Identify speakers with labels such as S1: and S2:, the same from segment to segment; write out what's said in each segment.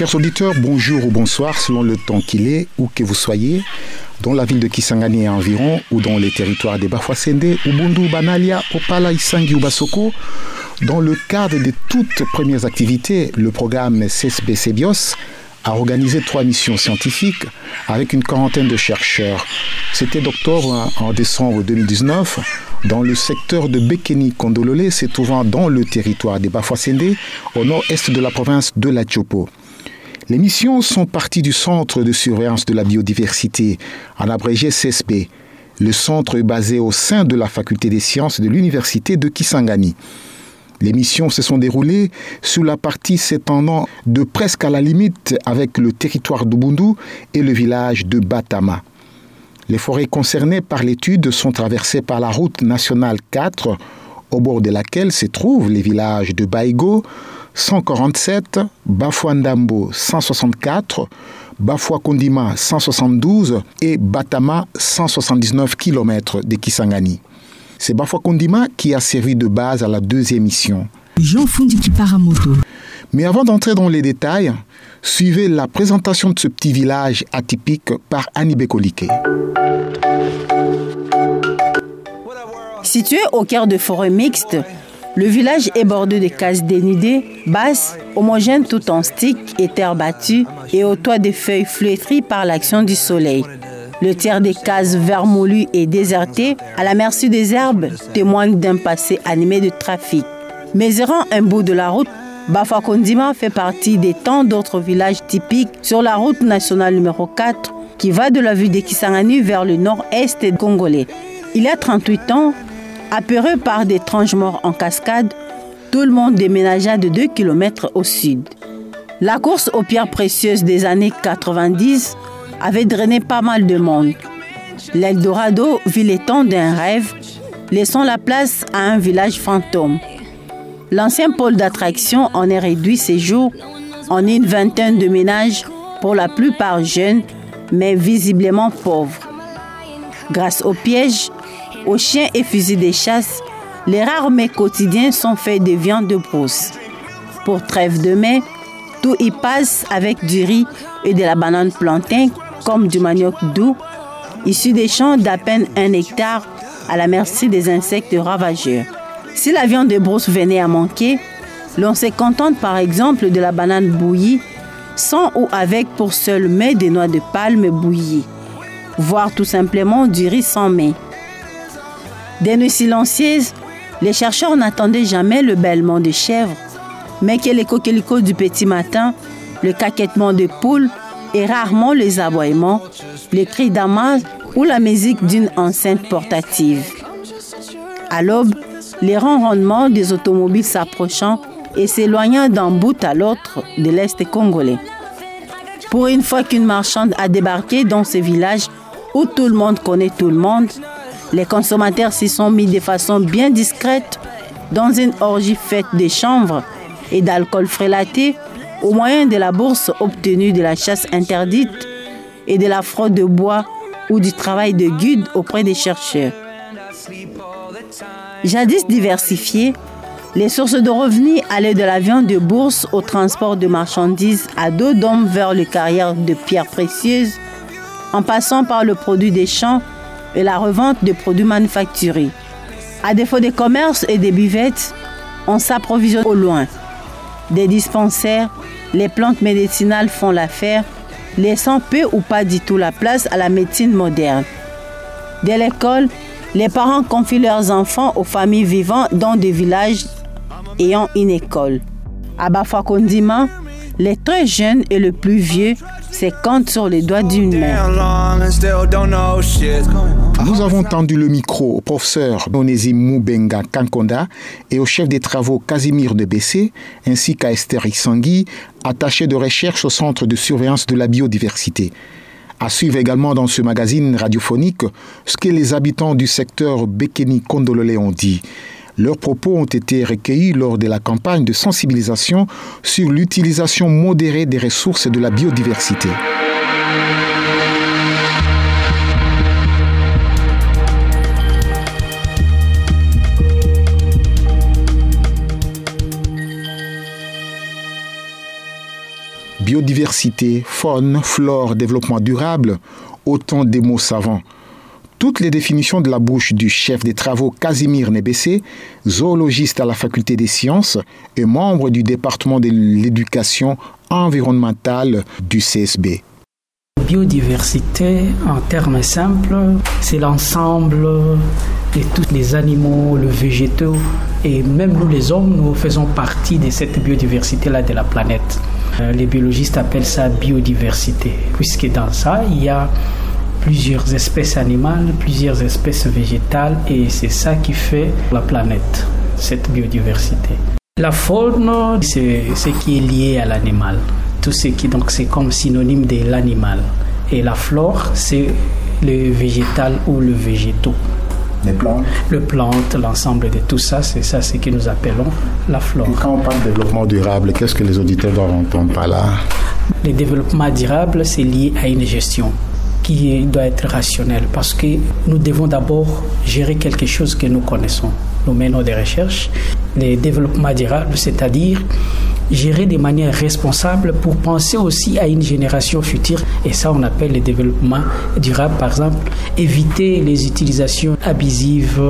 S1: Chers auditeurs, bonjour ou bonsoir selon le temps qu'il est, où que vous soyez, dans la ville de Kisangani et environ, ou dans les territoires des Bafwasende, Ubundu, Banalia, Opala, Isangi ou Basoko. Dans le cadre de toutes premières activités, le programme CSBC BIOS a organisé trois missions scientifiques avec une quarantaine de chercheurs. C'était d'octobre en décembre 2019 dans le secteur de Bekeni Kondolole, se trouvant dans le territoire des Bafwasende, au nord-est de la province de la Tchopo. Les missions sont parties du Centre de surveillance de la biodiversité, en abrégé CSB. Le centre est basé au sein de la Faculté des sciences de l'Université de Kisangani. Les missions se sont déroulées sous la partie s'étendant de presque à la limite avec le territoire d'Ubundu et le village de Batama. Les forêts concernées par l'étude sont traversées par la route nationale 4, au bord de laquelle se trouvent les villages de Baigo, 147, Bafuandambo 164, Kondima 172 et Batama 179 km de Kisangani. C'est Kondima qui a servi de base à la deuxième mission.
S2: Jean Paramoto.
S1: Mais avant d'entrer dans les détails, suivez la présentation de ce petit village atypique par Annie Bekolike.
S3: Situé au cœur de forêts mixtes, le village est bordé de cases dénudées, basses, homogènes tout en stick et terre battue et au toit des feuilles flétries par l'action du soleil. Le tiers des cases vermoulues et désertées, à la merci des herbes, témoigne d'un passé animé de trafic. Mesurant un bout de la route, Bafakondima fait partie des tant d'autres villages typiques sur la route nationale numéro 4 qui va de la ville de Kisangani vers le nord-est congolais. Il y a 38 ans, apeuré par d'étranges morts en cascade, tout le monde déménagea de 2 km au sud. La course aux pierres précieuses des années 90 avait drainé pas mal de monde. L'Eldorado vit les temps d'un rêve, laissant la place à un village fantôme. L'ancien pôle d'attraction en est réduit ses jours en une vingtaine de ménages, pour la plupart jeunes, mais visiblement pauvres. Grâce aux pièges, aux chiens et fusils de chasse, les rares mets quotidiens sont faits de viande de brousse. Pour trêve de mai, tout y passe avec du riz et de la banane plantain comme du manioc doux, issu des champs d'à peine un hectare à la merci des insectes ravageurs. Si la viande de brousse venait à manquer, l'on se contente par exemple de la banane bouillie, sans ou avec pour seul mets des noix de palme bouillies, voire tout simplement du riz sans mets. Des nuits silencieuses, les chercheurs n'attendaient jamais le bêlement de chèvres, mais que les coquelicots du petit matin, le caquettement de poules et rarement les aboiements, les cris d'amas ou la musique d'une enceinte portative. À l'aube, les ronronnements des automobiles s'approchant et s'éloignant d'un bout à l'autre de l'Est congolais. Pour une fois qu'une marchande a débarqué dans ce village où tout le monde connaît tout le monde, les consommateurs s'y sont mis de façon bien discrète dans une orgie faite de chanvre et d'alcool frélaté au moyen de la bourse obtenue de la chasse interdite et de la fraude de bois ou du travail de guide auprès des chercheurs. Jadis diversifiées, les sources de revenus allaient de la viande de bourse au transport de marchandises à dos d'hommes vers les carrières de pierres précieuses, en passant par le produit des champs et la revente de produits manufacturés. À défaut des commerces et des buvettes, on s'approvisionne au loin. Des dispensaires, les plantes médicinales font l'affaire, laissant peu ou pas du tout la place à la médecine moderne. Dès l'école, les parents confient leurs enfants aux familles vivant dans des villages ayant une école. À Bafakondima, les très jeunes et le plus vieux se comptent sur les doigts d'une main.
S1: Nous avons tendu le micro au professeur Onésime Moubenga Kankonda et au chef des travaux Casimir de Bessé, ainsi qu'à Esther Isangui, attaché de recherche au Centre de surveillance de la biodiversité. À suivre également dans ce magazine radiophonique ce que les habitants du secteur Bekeni Kondolole ont dit. Leurs propos ont été recueillis lors de la campagne de sensibilisation sur l'utilisation modérée des ressources de la biodiversité. Biodiversité, faune, flore, développement durable, autant des mots savants. Toutes les définitions de la bouche du chef des travaux Casimir Nebessé, zoologiste à la faculté des sciences et membre du département de l'éducation environnementale du CSB.
S4: Biodiversité, en termes simples, c'est l'ensemble de tous les animaux, le végétaux et même nous les hommes, nous faisons partie de cette biodiversité-là de la planète. Euh, les biologistes appellent ça biodiversité, puisque dans ça, il y a plusieurs espèces animales, plusieurs espèces végétales, et c'est ça qui fait la planète, cette biodiversité. La faune, c'est ce qui est lié à l'animal. Tout ce qui, donc, c'est comme synonyme de l'animal. Et la flore, c'est le végétal ou le végétaux.
S1: Les plantes
S4: Le plante, l'ensemble de tout ça, c'est ça ce que nous appelons la flore.
S1: Et quand on parle de développement durable, qu'est-ce que les auditeurs doivent entendre par là?
S4: Le développement durable, c'est lié à une gestion qui doit être rationnelle parce que nous devons d'abord gérer quelque chose que nous connaissons. Nous menons des recherches. Le développement durable, c'est-à-dire gérer de manière responsable pour penser aussi à une génération future. Et ça, on appelle le développement durable. Par exemple, éviter les utilisations abusives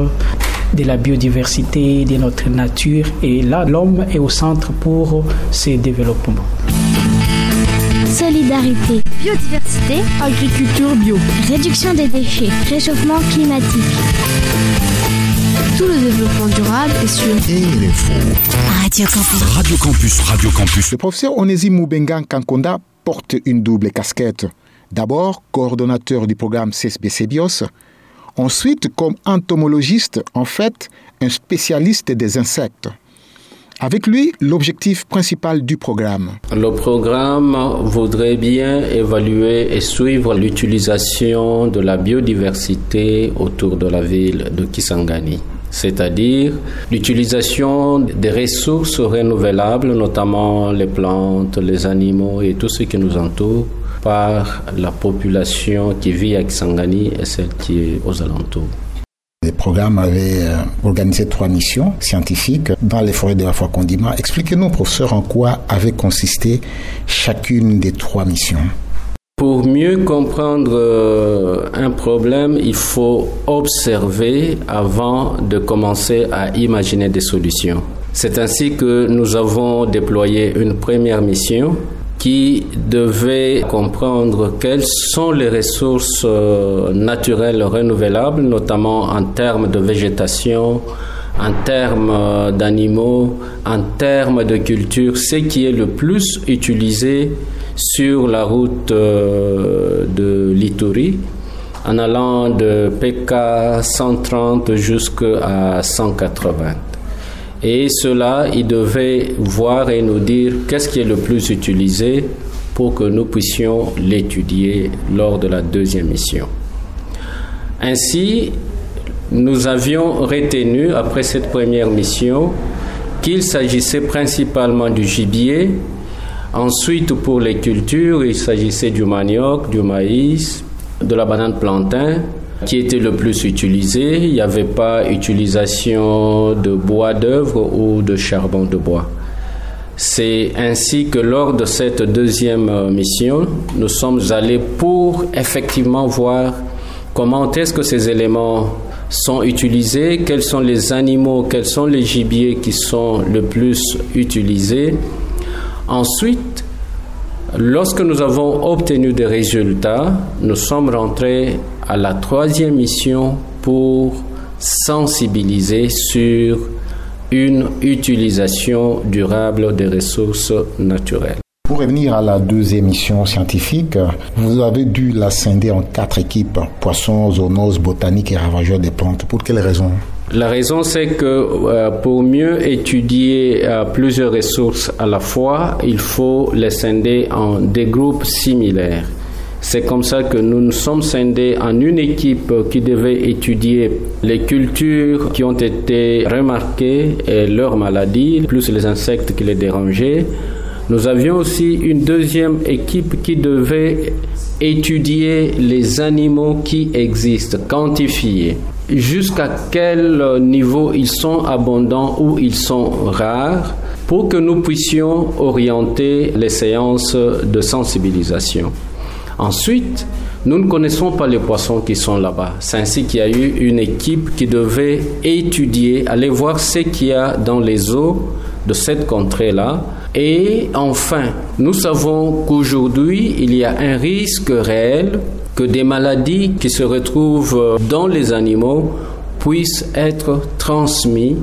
S4: de la biodiversité, de notre nature. Et là, l'homme est au centre pour ces développements.
S5: Solidarité, biodiversité, agriculture bio, réduction des déchets, réchauffement climatique. Tout le développement durable est sur
S2: Radio Campus.
S6: Radio Campus, Radio Campus.
S1: Le professeur Onésime Moubenga Kankonda porte une double casquette. D'abord, coordonnateur du programme CSBC BIOS. Ensuite, comme entomologiste, en fait, un spécialiste des insectes. Avec lui, l'objectif principal du programme.
S7: Le programme voudrait bien évaluer et suivre l'utilisation de la biodiversité autour de la ville de Kisangani, c'est-à-dire l'utilisation des ressources renouvelables, notamment les plantes, les animaux et tout ce qui nous entoure par la population qui vit à Kisangani et celle qui est aux alentours.
S1: Le programme avait euh, organisé trois missions scientifiques dans les forêts de la Condima. Expliquez-nous, professeur, en quoi avait consisté chacune des trois missions.
S7: Pour mieux comprendre euh, un problème, il faut observer avant de commencer à imaginer des solutions. C'est ainsi que nous avons déployé une première mission qui devait comprendre quelles sont les ressources euh, naturelles renouvelables, notamment en termes de végétation, en termes euh, d'animaux, en termes de culture, ce qui est le plus utilisé sur la route euh, de l'Ituri, en allant de PK 130 jusqu'à 180. Et cela, il devait voir et nous dire qu'est-ce qui est le plus utilisé pour que nous puissions l'étudier lors de la deuxième mission. Ainsi, nous avions retenu, après cette première mission, qu'il s'agissait principalement du gibier. Ensuite, pour les cultures, il s'agissait du manioc, du maïs, de la banane plantain, qui était le plus utilisé. Il n'y avait pas utilisation de bois d'œuvre ou de charbon de bois. C'est ainsi que lors de cette deuxième mission, nous sommes allés pour effectivement voir comment est-ce que ces éléments sont utilisés, quels sont les animaux, quels sont les gibiers qui sont le plus utilisés. Ensuite, lorsque nous avons obtenu des résultats, nous sommes rentrés à la troisième mission pour sensibiliser sur une utilisation durable des ressources naturelles.
S1: Pour revenir à la deuxième mission scientifique, vous avez dû la scinder en quatre équipes poissons, zoonoses, botaniques et ravageurs des plantes. Pour quelles raisons?
S7: La raison, c'est que euh, pour mieux étudier euh, plusieurs ressources à la fois, il faut les scinder en des groupes similaires. C'est comme ça que nous nous sommes scindés en une équipe qui devait étudier les cultures qui ont été remarquées et leurs maladies, plus les insectes qui les dérangeaient. Nous avions aussi une deuxième équipe qui devait étudier les animaux qui existent, quantifier. jusqu'à quel niveau ils sont abondants ou ils sont rares pour que nous puissions orienter les séances de sensibilisation. Ensuite, nous ne connaissons pas les poissons qui sont là-bas. C'est ainsi qu'il y a eu une équipe qui devait étudier, aller voir ce qu'il y a dans les eaux de cette contrée-là. Et enfin, nous savons qu'aujourd'hui, il y a un risque réel que des maladies qui se retrouvent dans les animaux puissent être transmises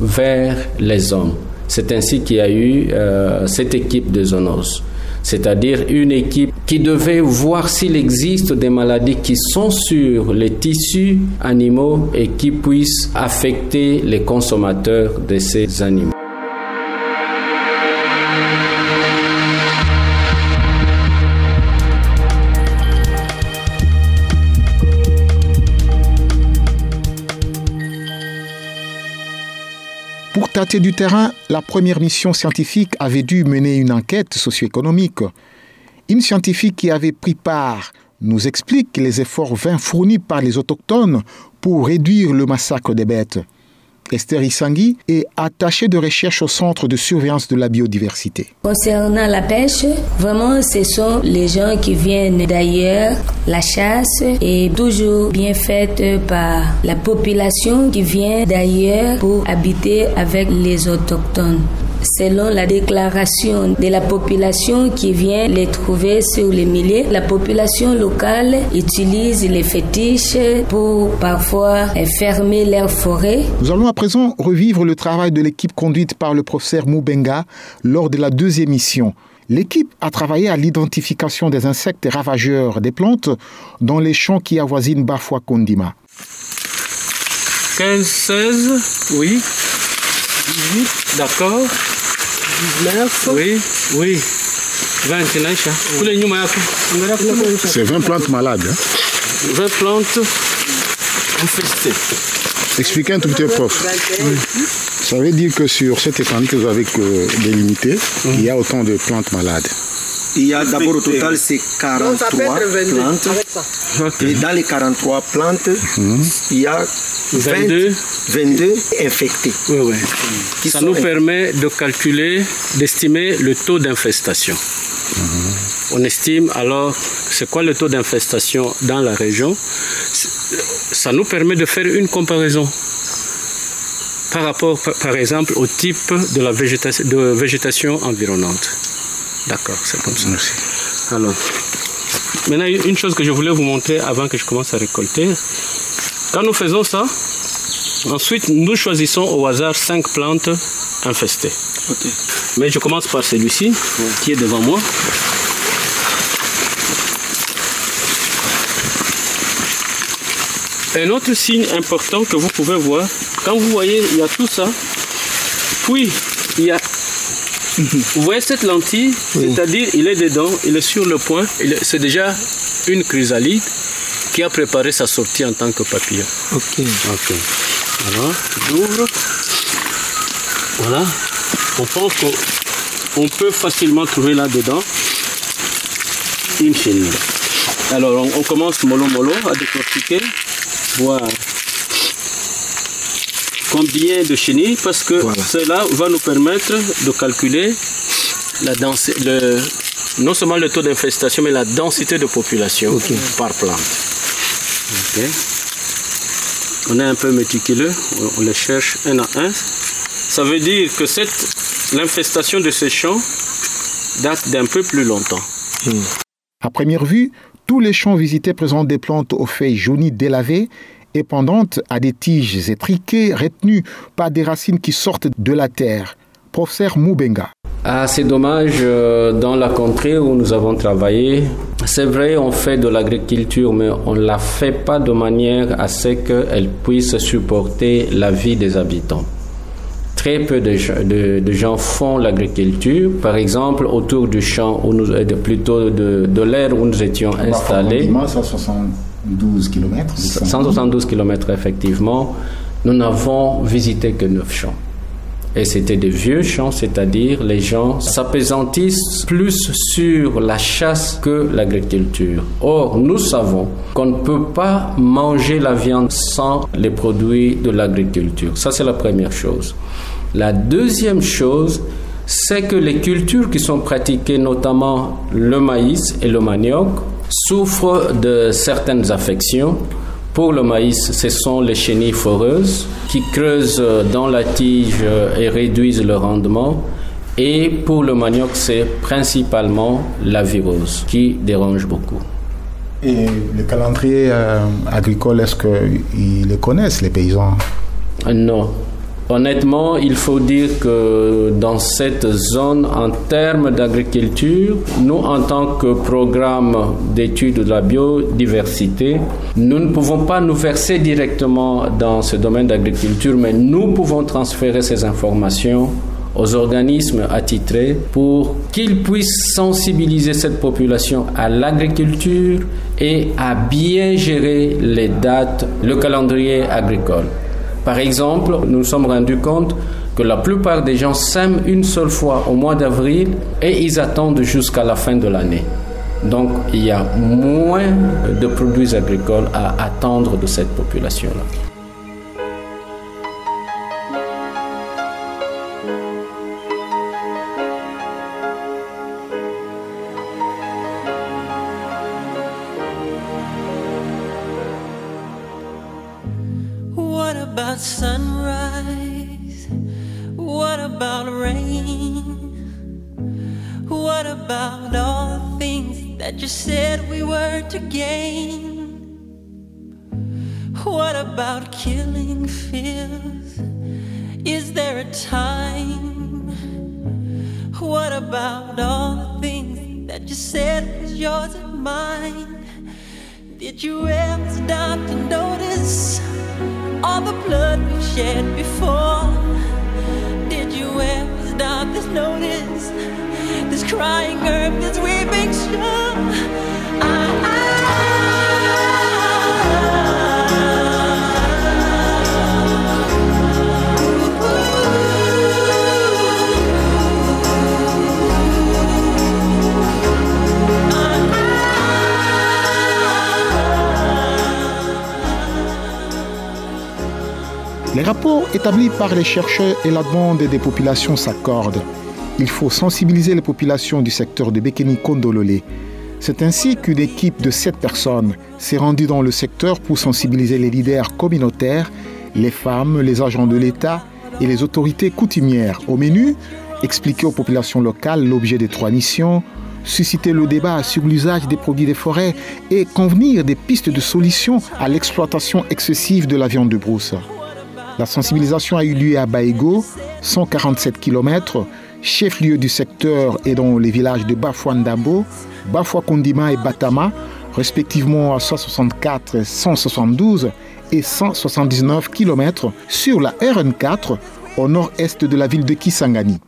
S7: vers les hommes. C'est ainsi qu'il y a eu euh, cette équipe de zoonoses, c'est-à-dire une équipe qui devait voir s'il existe des maladies qui sont sur les tissus animaux et qui puissent affecter les consommateurs de ces animaux.
S1: Du terrain, la première mission scientifique avait dû mener une enquête socio-économique. Une scientifique qui avait pris part nous explique les efforts vains fournis par les autochtones pour réduire le massacre des bêtes. Esther Isangui est attachée de recherche au Centre de surveillance de la biodiversité.
S6: Concernant la pêche, vraiment, ce sont les gens qui viennent d'ailleurs. La chasse est toujours bien faite par la population qui vient d'ailleurs pour habiter avec les autochtones. Selon la déclaration de la population qui vient les trouver sur les milliers, la population locale utilise les fétiches pour parfois fermer leurs forêts.
S1: Nous allons à présent revivre le travail de l'équipe conduite par le professeur Moubenga lors de la deuxième mission. L'équipe a travaillé à l'identification des insectes ravageurs des plantes dans les champs qui avoisinent Bafwa Kondima.
S8: 15, 16, oui. 18, d'accord. 19, oui, oui. 20, Naïcha.
S1: C'est 20 plantes malades. hein.
S8: 20 plantes infestées.
S1: Expliquez un tout petit peu, prof. Ça veut dire que sur cette étendue que vous avez euh, délimitée, il y a autant de plantes malades.
S9: Il y a d'abord au total c'est 43 plantes. Et dans les 43 plantes, il y a 20,
S8: 22.
S9: 22 infectées.
S8: Oui, oui.
S9: Qui
S8: Ça nous permet de calculer, d'estimer le taux d'infestation. On estime alors c'est quoi le taux d'infestation dans la région? Ça nous permet de faire une comparaison par rapport, par, exemple, au type de la végétation, de végétation environnante. D'accord, c'est comme ça. Alors, maintenant, une chose que je voulais vous montrer avant que je commence à récolter. Quand nous faisons ça, ensuite nous choisissons au hasard cinq plantes infestées. Mais je commence par celui-ci qui est devant moi. Un autre signe important que vous pouvez voir, quand vous voyez, il y a tout ça, puis il y a vous voyez cette lentille, c'est-à-dire il est dedans, il est sur le point, c'est déjà une chrysalide qui a préparé sa sortie en tant que papillon.
S9: Ok.
S8: Ok. Voilà, j'ouvre. Voilà. On pense qu'on on peut facilement trouver là-dedans une chenille. Alors on, on commence mollo mollo à décortiquer, voir combien de chenilles, parce que
S9: Voilà.
S8: cela va nous permettre de calculer la densité, le- non seulement le taux d'infestation, mais la densité de population par plante. On est un peu méticuleux, on, les cherche un à un. Ça veut dire que l'infestation de ces champs date d'un peu plus longtemps.
S1: À première vue, tous les champs visités présentent des plantes aux feuilles jaunies délavées et pendantes à des tiges étriquées retenues par des racines qui sortent de la terre. Professeur Moubenga.
S7: Ah, c'est dommage, euh, dans la contrée où nous avons travaillé, c'est vrai, on fait de l'agriculture, mais on ne la fait pas de manière à ce qu'elle puisse supporter la vie des habitants. Très peu de, gens- de- de gens font l'agriculture. Par exemple, autour du champ, où nous, euh, de- plutôt de, de l'aire où nous étions installés,
S1: 172 km.
S7: 172 km effectivement, nous n'avons visité que 9 champs. Et c'était des vieux champs, c'est-à-dire les gens s'appesantissent plus sur la chasse que l'agriculture. Or, nous savons qu'on ne peut pas manger la viande sans les produits de l'agriculture. Ça, c'est la première chose. La deuxième chose, c'est que les cultures qui sont pratiquées, notamment le maïs et le manioc, souffrent de certaines affections. Pour le maïs, ce sont les chenilles foreuses qui creusent dans la tige et réduisent le rendement. Et pour le manioc, c'est principalement la virose qui dérange beaucoup.
S1: Et le calendrier euh, agricole, est-ce qu'ils le connaissent, les paysans?
S7: Non, Honnêtement, il faut dire que dans cette zone, en termes d'agriculture, nous, en tant que programme d'études de la biodiversité, nous ne pouvons pas nous verser directement dans ce domaine d'agriculture, mais nous pouvons transférer ces informations aux organismes attitrés pour qu'ils puissent sensibiliser cette population à l'agriculture et à bien gérer les dates, le calendrier agricole. Par exemple, nous nous sommes rendus compte que la plupart des gens sèment une seule fois au mois d'avril et ils attendent jusqu'à la fin de l'année. Donc il y a moins de produits agricoles à attendre de cette population-là.
S10: about all the things that you said was yours and mine. Did you ever stop to notice all the blood we shed before? Did you ever stop to notice this crying earth, this weeping shore? I, I
S1: Les rapports établis par les chercheurs et la demande des populations s'accordent. Il faut sensibiliser les populations du secteur de Bekeni Kondololé. C'est ainsi qu'une équipe de sept personnes s'est rendue dans le secteur pour sensibiliser les leaders communautaires, les femmes, les agents de l'État et les autorités coutumières. Au menu, expliquer aux populations locales l'objet des trois missions, susciter le débat sur l'usage des produits des forêts et convenir des pistes de solutions à l'exploitation excessive de la viande de brousse. La sensibilisation a eu lieu à Baïgo, 147 km, chef-lieu du secteur et dans les villages de Bafouandambo, Bafouakondima et Batama, respectivement à 164, 172 et 179 km sur la RN4 au nord-est de la ville de Kisangani.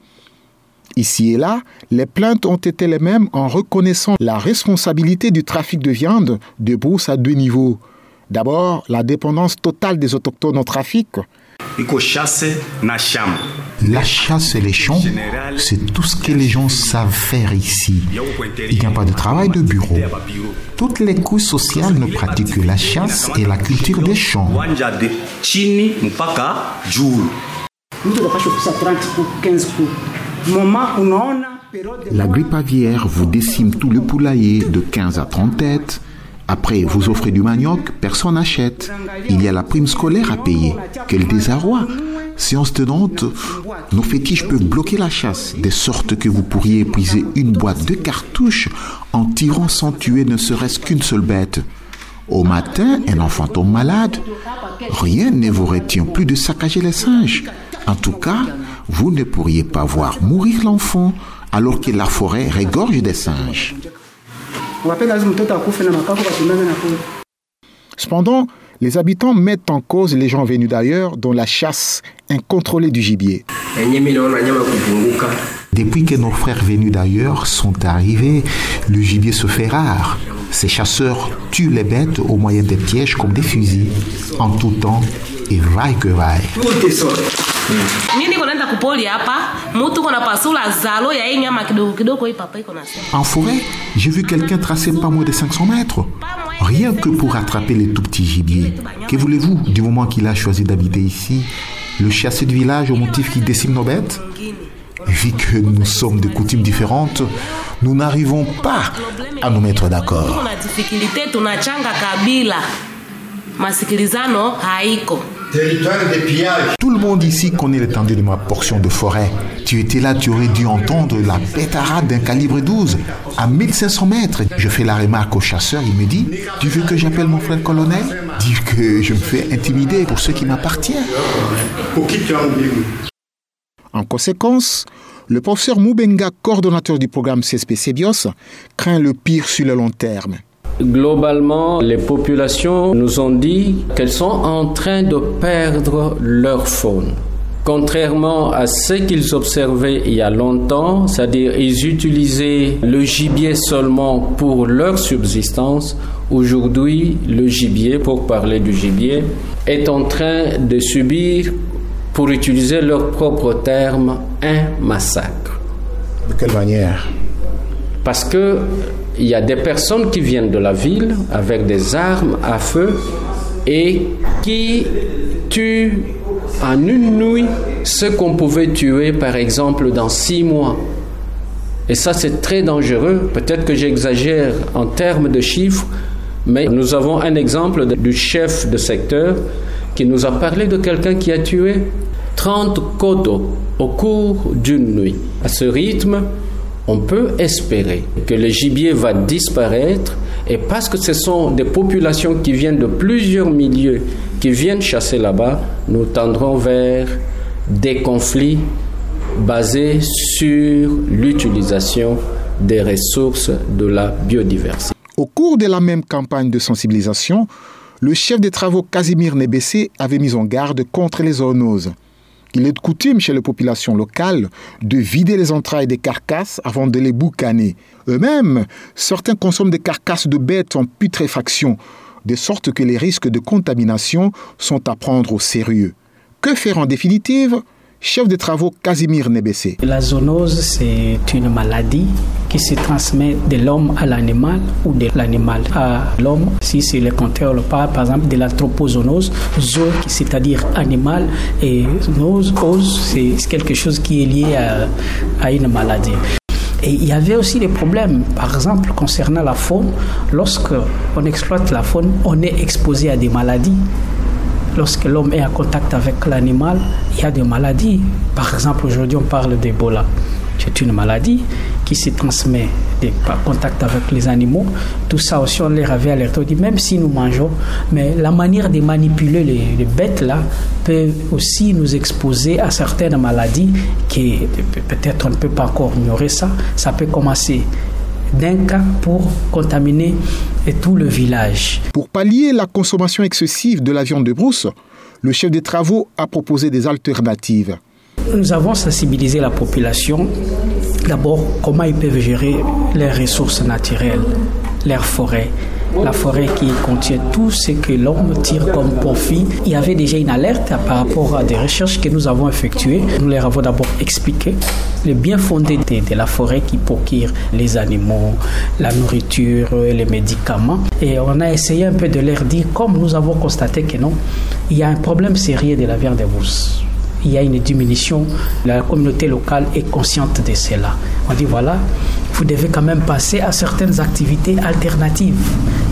S1: Ici et là, les plaintes ont été les mêmes en reconnaissant la responsabilité du trafic de viande de brousse à deux niveaux. D'abord, la dépendance totale des autochtones au trafic,
S11: la chasse et les champs, c'est tout ce que les gens savent faire ici. Il n'y a pas de travail de bureau. Toutes les couches sociales ne pratiquent que la chasse et la culture des champs. La grippe aviaire vous décime tout le poulailler de 15 à 30 têtes. Après, vous offrez du manioc, personne n'achète. Il y a la prime scolaire à payer. Quel désarroi Séance tenante, nos fétiches peuvent bloquer la chasse, de sorte que vous pourriez épuiser une boîte de cartouches en tirant sans tuer ne serait-ce qu'une seule bête. Au matin, un enfant tombe malade. Rien ne vous retient plus de saccager les singes. En tout cas, vous ne pourriez pas voir mourir l'enfant alors que la forêt régorge des singes.
S1: Cependant, les habitants mettent en cause les gens venus d'ailleurs dans la chasse incontrôlée du gibier.
S11: Depuis que nos frères venus d'ailleurs sont arrivés, le gibier se fait rare. Ces chasseurs tuent les bêtes au moyen des pièges comme des fusils, en tout temps et vaille que vaille. En forêt, j'ai vu quelqu'un tracer pas moins de 500 mètres. Rien que pour attraper les tout petits gibiers. Que voulez-vous du moment qu'il a choisi d'habiter ici? Le chasseur du village au motif qui décime nos bêtes? Vu que nous sommes de coutumes différentes, nous n'arrivons pas à nous mettre d'accord. Tout le monde ici connaît l'étendue de ma portion de forêt. Tu étais là, tu aurais dû entendre la pétarade d'un calibre 12 à 1500 mètres. Je fais la remarque au chasseur, il me dit Tu veux que j'appelle mon frère colonel? Dire que je me fais intimider pour ce qui m'appartient.
S1: En conséquence, le professeur Moubenga, coordonnateur du programme CSP CBIOS, craint le pire sur le long terme.
S7: Globalement, les populations nous ont dit qu'elles sont en train de perdre leur faune. Contrairement à ce qu'ils observaient il y a longtemps, c'est-à-dire ils utilisaient le gibier seulement pour leur subsistance, aujourd'hui le gibier, pour parler du gibier, est en train de subir, pour utiliser leur propre terme, un massacre.
S1: De quelle manière?
S7: Parce que il y a des personnes qui viennent de la ville avec des armes à feu et qui tuent en une nuit ce qu'on pouvait tuer par exemple dans six mois. Et ça c'est très dangereux. Peut-être que j'exagère en termes de chiffres, mais nous avons un exemple du chef de secteur qui nous a parlé de quelqu'un qui a tué 30 coteaux au cours d'une nuit. À ce rythme, on peut espérer que le gibier va disparaître et parce que ce sont des populations qui viennent de plusieurs milieux qui viennent chasser là-bas, nous tendrons vers des conflits basés sur l'utilisation des ressources de la biodiversité.
S1: Au cours de la même campagne de sensibilisation, le chef des travaux Casimir Nebessé avait mis en garde contre les zoonoses. Il est de coutume chez les populations locales de vider les entrailles des carcasses avant de les boucaner. Eux-mêmes, certains consomment des carcasses de bêtes en putréfaction, de sorte que les risques de contamination sont à prendre au sérieux. Que faire en définitive? Chef de travaux Casimir Nebessé.
S4: La zoonose, c'est une maladie qui se transmet de l'homme à l'animal ou de l'animal à l'homme. Si c'est le contraire, on parle par exemple de l'anthropozoonose, zo, c'est-à-dire animal, et nose, ose, c'est quelque chose qui est lié à, à une maladie. Et il y avait aussi des problèmes, par exemple concernant la faune. Lorsque on exploite la faune, on est exposé à des maladies lorsque l'homme est en contact avec l'animal, il y a des maladies. Par exemple, aujourd'hui, on parle d'Ebola. C'est une maladie qui se transmet par contact avec les animaux. Tout ça aussi, on les avait alertés. On dit, même si nous mangeons, mais la manière de manipuler les, bêtes là peut aussi nous exposer à certaines maladies qui peut-être on ne peut pas encore ignorer ça. Ça peut commencer d'un cas pour contaminer tout le village.
S1: Pour pallier la consommation excessive de la viande de brousse, le chef des travaux a proposé des alternatives.
S4: Nous avons sensibilisé la population d'abord comment ils peuvent gérer leurs ressources naturelles, leurs forêts, la forêt qui contient tout ce que l'homme tire comme profit. Il y avait déjà une alerte par rapport à des recherches que nous avons effectuées. Nous leur avons d'abord expliqué le bien fondé de, la forêt qui procure les animaux, la nourriture, les médicaments. Et on a essayé un peu de leur dire, comme nous avons constaté que non, il y a un problème sérieux de la viande de bourse il y a une diminution. La communauté locale est consciente de cela. On dit voilà, vous devez quand même passer à certaines activités alternatives.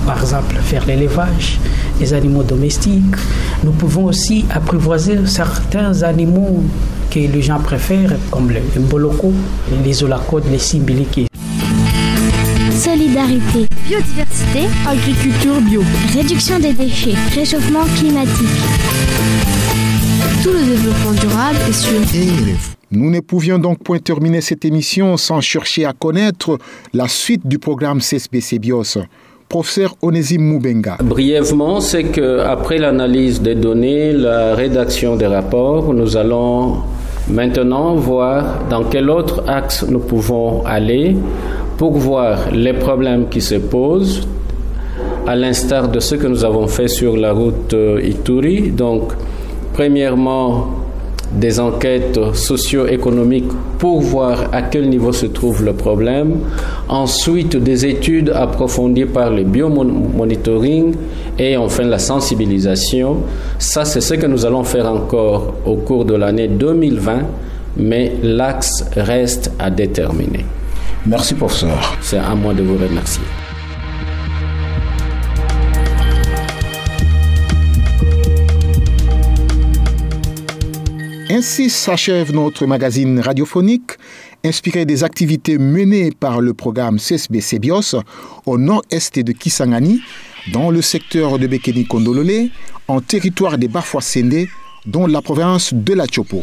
S4: Par exemple, faire l'élevage des animaux domestiques. Nous pouvons aussi apprivoiser certains animaux que les gens préfèrent, comme le mboloko, les olacodes, les simbiliki.
S5: Solidarité, biodiversité, agriculture bio, réduction des déchets, réchauffement climatique. Tout le développement durable est sur
S1: nous ne pouvions donc point terminer cette émission sans chercher à connaître la suite du programme CSPC BIOS. Professeur Onésime Moubenga.
S7: Brièvement, c'est que après l'analyse des données, la rédaction des rapports, nous allons maintenant voir dans quel autre axe nous pouvons aller pour voir les problèmes qui se posent, à l'instar de ce que nous avons fait sur la route Ituri. Donc, premièrement, des enquêtes socio-économiques pour voir à quel niveau se trouve le problème. Ensuite, des études approfondies par le biomonitoring et enfin la sensibilisation. Ça, c'est ce que nous allons faire encore au cours de l'année 2020, mais l'axe reste à déterminer.
S1: Merci, professeur.
S7: C'est à moi de vous remercier.
S1: Ainsi s'achève notre magazine radiophonique inspiré des activités menées par le programme CSB Sebios au nord-est de Kisangani, dans le secteur de Bekeni Kondolole, en territoire des Bafouassende, dans la province de la Chopo.